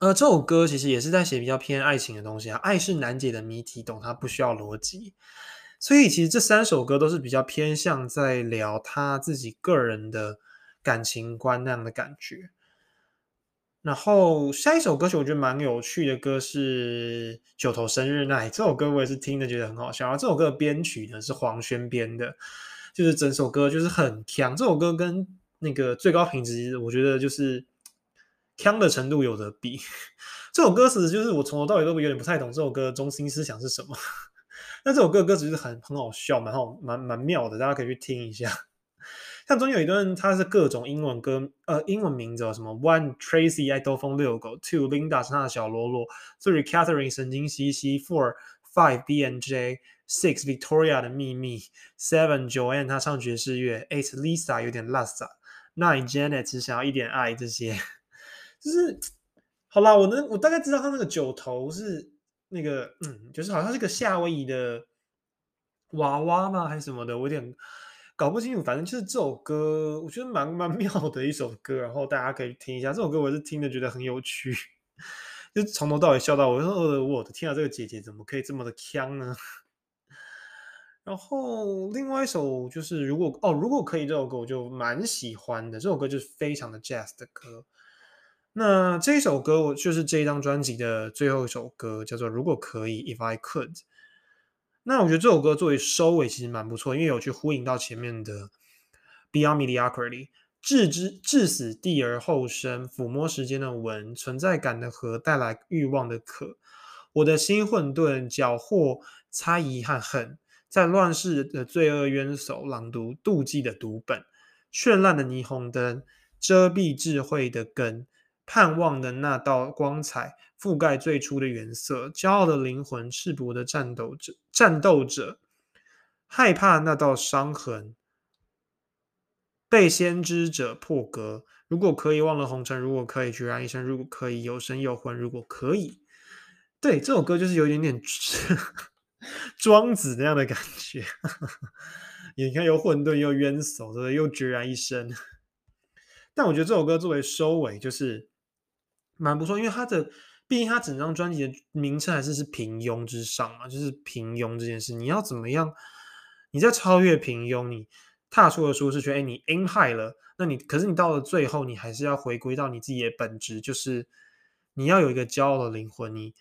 呃，这首歌其实也是在写比较偏爱情的东西啊，爱是难解的谜题，懂它不需要逻辑。所以其实这三首歌都是比较偏向在聊他自己个人的感情观那样的感觉。然后下一首歌曲我觉得蛮有趣的歌是《九头生日那》，这首歌我也是听的觉得很好笑。然后这首歌的编曲呢是黄轩编的，就是整首歌就是很强。这首歌跟那个最高品质，我觉得就是。腔的程度有的比，这首歌词就是我从头到尾都有点不太懂这首歌的中心思想是什么。但这首歌歌词是很很好笑，蛮好蛮蛮妙的，大家可以去听一下。像中间有一段，它是各种英文歌，呃，英文名字什么 One Tracy 爱兜风遛狗，Two Linda 是他的小喽啰，Three Catherine 神经兮兮，Four Five B N J，Six Victoria 的秘密，Seven Joanne 他唱爵士乐，Eight Lisa 有点拉萨，Nine Janet 只想要一点爱这些。就是，好啦，我能我大概知道他那个九头是那个，嗯，就是好像是个夏威夷的娃娃吗？还是什么的？我有点搞不清楚。反正就是这首歌，我觉得蛮蛮妙的一首歌，然后大家可以听一下。这首歌我是听的觉得很有趣，就从头到尾笑到我说：“呃我的天啊，这个姐姐怎么可以这么的腔呢？” 然后另外一首就是如果哦，如果可以这首歌我就蛮喜欢的。这首歌就是非常的 jazz 的歌。那这一首歌我就是这一张专辑的最后一首歌，叫做《如果可以》（If I Could）。那我觉得这首歌作为收尾其实蛮不错，因为有去呼应到前面的 Beyond Mediocrity，置之至死地而后生，抚摸时间的吻，存在感的河带来欲望的渴，我的心混沌，缴获猜疑和恨，在乱世的罪恶冤首朗读妒忌的读本，绚烂的霓虹灯遮蔽智慧的根。盼望的那道光彩覆盖最初的原色，骄傲的灵魂赤膊的战斗者，战斗者害怕那道伤痕被先知者破格。如果可以忘了红尘，如果可以决然一生，如果可以有生有魂，如果可以，对这首歌就是有一点点 庄子那样的感觉。你看，又混沌又冤死，对不对？又决然一生。但我觉得这首歌作为收尾，就是。蛮不错，因为他的，毕竟他整张专辑的名称还是是平庸之上嘛，就是平庸这件事，你要怎么样？你在超越平庸，你踏出了舒适圈，哎，你 aim high 了，那你可是你到了最后，你还是要回归到你自己的本质，就是你要有一个骄傲的灵魂，你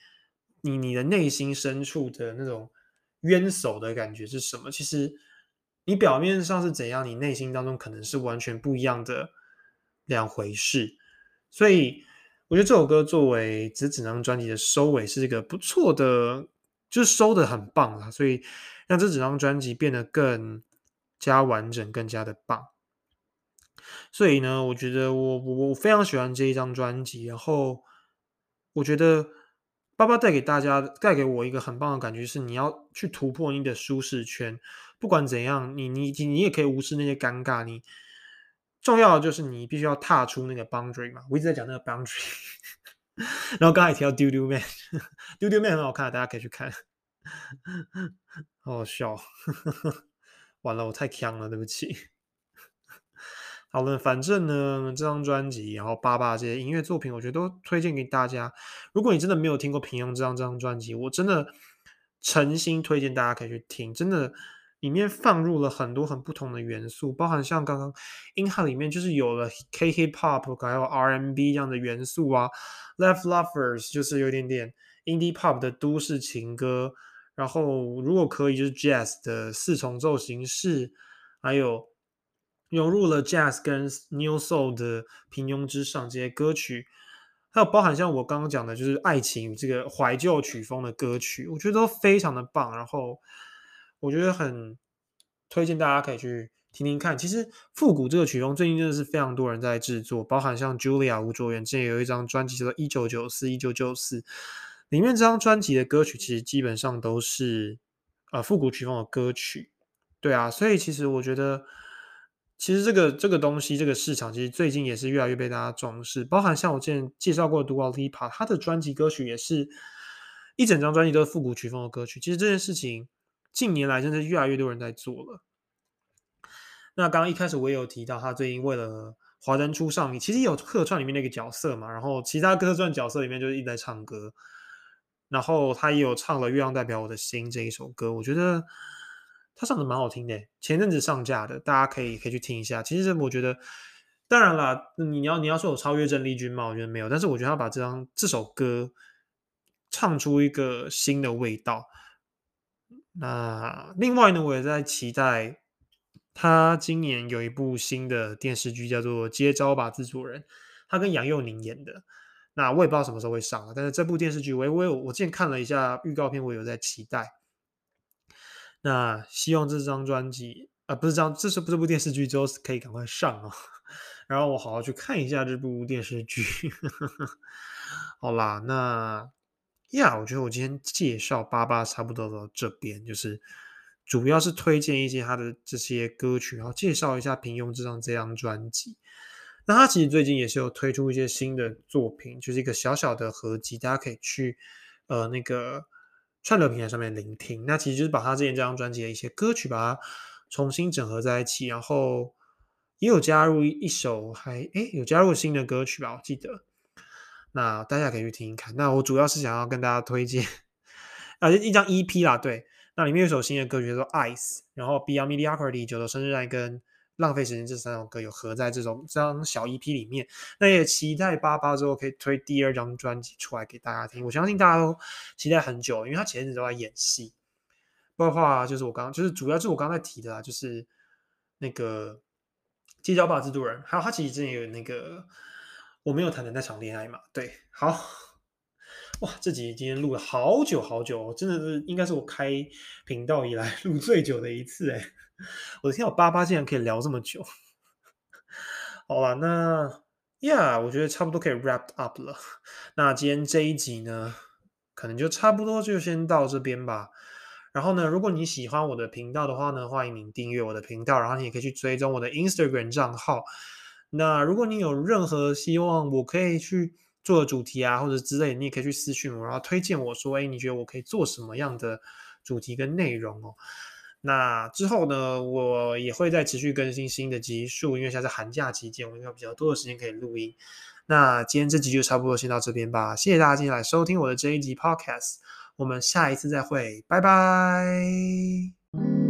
你你的内心深处的那种冤手的感觉是什么？其实你表面上是怎样，你内心当中可能是完全不一样的两回事，所以。我觉得这首歌作为这整张专辑的收尾是一个不错的，就是收的很棒啦，所以让这整张专辑变得更加完整，更加的棒。所以呢，我觉得我我我非常喜欢这一张专辑。然后我觉得爸爸带给大家带给我一个很棒的感觉是，你要去突破你的舒适圈，不管怎样，你你你也可以无视那些尴尬，你。重要的就是你必须要踏出那个 boundary 嘛，我一直在讲那个 boundary，然后刚才提到丢丢 man，丢丢 man 很好看，大家可以去看，好好笑，完了我太强了，对不起。好了，反正呢这张专辑，然后爸爸这些音乐作品，我觉得都推荐给大家。如果你真的没有听过平庸这张这张专辑，我真的诚心推荐大家可以去听，真的。里面放入了很多很不同的元素，包含像刚刚《In h 里面就是有了 K Hip Hop 还有 R N B 这样的元素啊，《Left Lovers》就是有点点 Indie Pop 的都市情歌，然后如果可以就是 Jazz 的四重奏形式，还有融入了 Jazz 跟 New Soul 的平庸之上这些歌曲，还有包含像我刚刚讲的就是爱情这个怀旧曲风的歌曲，我觉得都非常的棒，然后。我觉得很推荐大家可以去听听看。其实复古这个曲风最近真的是非常多人在制作，包含像 Julia 吴卓源之前有一张专辑叫做《一九九四一九九四》，里面这张专辑的歌曲其实基本上都是呃复古曲风的歌曲。对啊，所以其实我觉得，其实这个这个东西这个市场其实最近也是越来越被大家重视。包含像我之前介绍过的 Dua Lipa，他的专辑歌曲也是一整张专辑都是复古曲风的歌曲。其实这件事情。近年来，真的越来越多人在做了。那刚刚一开始我也有提到，他最近为了《华灯初上》，其实有客串里面那个角色嘛，然后其他客串角色里面就是一直在唱歌，然后他也有唱了《月亮代表我的心》这一首歌，我觉得他唱的蛮好听的。前阵子上架的，大家可以可以去听一下。其实我觉得，当然啦，你要你要说有超越郑丽君吗？我觉得没有，但是我觉得他把这张这首歌唱出一个新的味道。那另外呢，我也在期待他今年有一部新的电视剧，叫做《接招吧，制作人》，他跟杨佑宁演的。那我也不知道什么时候会上，但是这部电视剧，我我有我之前看了一下预告片，我有在期待。那希望这张专辑啊，不是张，这是这部电视剧之后可以赶快上啊，然后我好好去看一下这部电视剧。好啦，那。呀，我觉得我今天介绍八八差不多到这边，就是主要是推荐一些他的这些歌曲，然后介绍一下平庸之上这张专辑。那他其实最近也是有推出一些新的作品，就是一个小小的合集，大家可以去呃那个串流平台上面聆听。那其实就是把他之前这张专辑的一些歌曲，把它重新整合在一起，然后也有加入一首，还诶有加入新的歌曲吧，我记得。那大家可以去听听看。那我主要是想要跟大家推荐啊，一张 EP 啦，对。那里面有首新的歌曲叫做《Ice》，然后 Beyond Mediocrity、九头生日爱跟浪费时间这三首歌有合在这种这张小 EP 里面。那也期待八八之后可以推第二张专辑出来给大家听。我相信大家都期待很久，因为他前阵子都在演戏。包括就是我刚就是主要就是我刚才提的啦，就是那个街角吧制作人，还有他其实之前有那个我没有谈的那场恋爱嘛。对，好。哇，这集今天录了好久好久，真的是应该是我开频道以来 录最久的一次哎！我的天，我八八竟然可以聊这么久。好了，那呀，我觉得差不多可以 wrap up 了。那今天这一集呢，可能就差不多就先到这边吧。然后呢，如果你喜欢我的频道的话呢，欢迎你订阅我的频道，然后你也可以去追踪我的 Instagram 账号。那如果你有任何希望，我可以去。做的主题啊，或者之类，你也可以去私讯我，然后推荐我说，哎，你觉得我可以做什么样的主题跟内容哦？那之后呢，我也会再持续更新新的集数，因为现在是寒假期间，我应该比较多的时间可以录音。那今天这集就差不多先到这边吧，谢谢大家今天来收听我的这一集 Podcast，我们下一次再会，拜拜。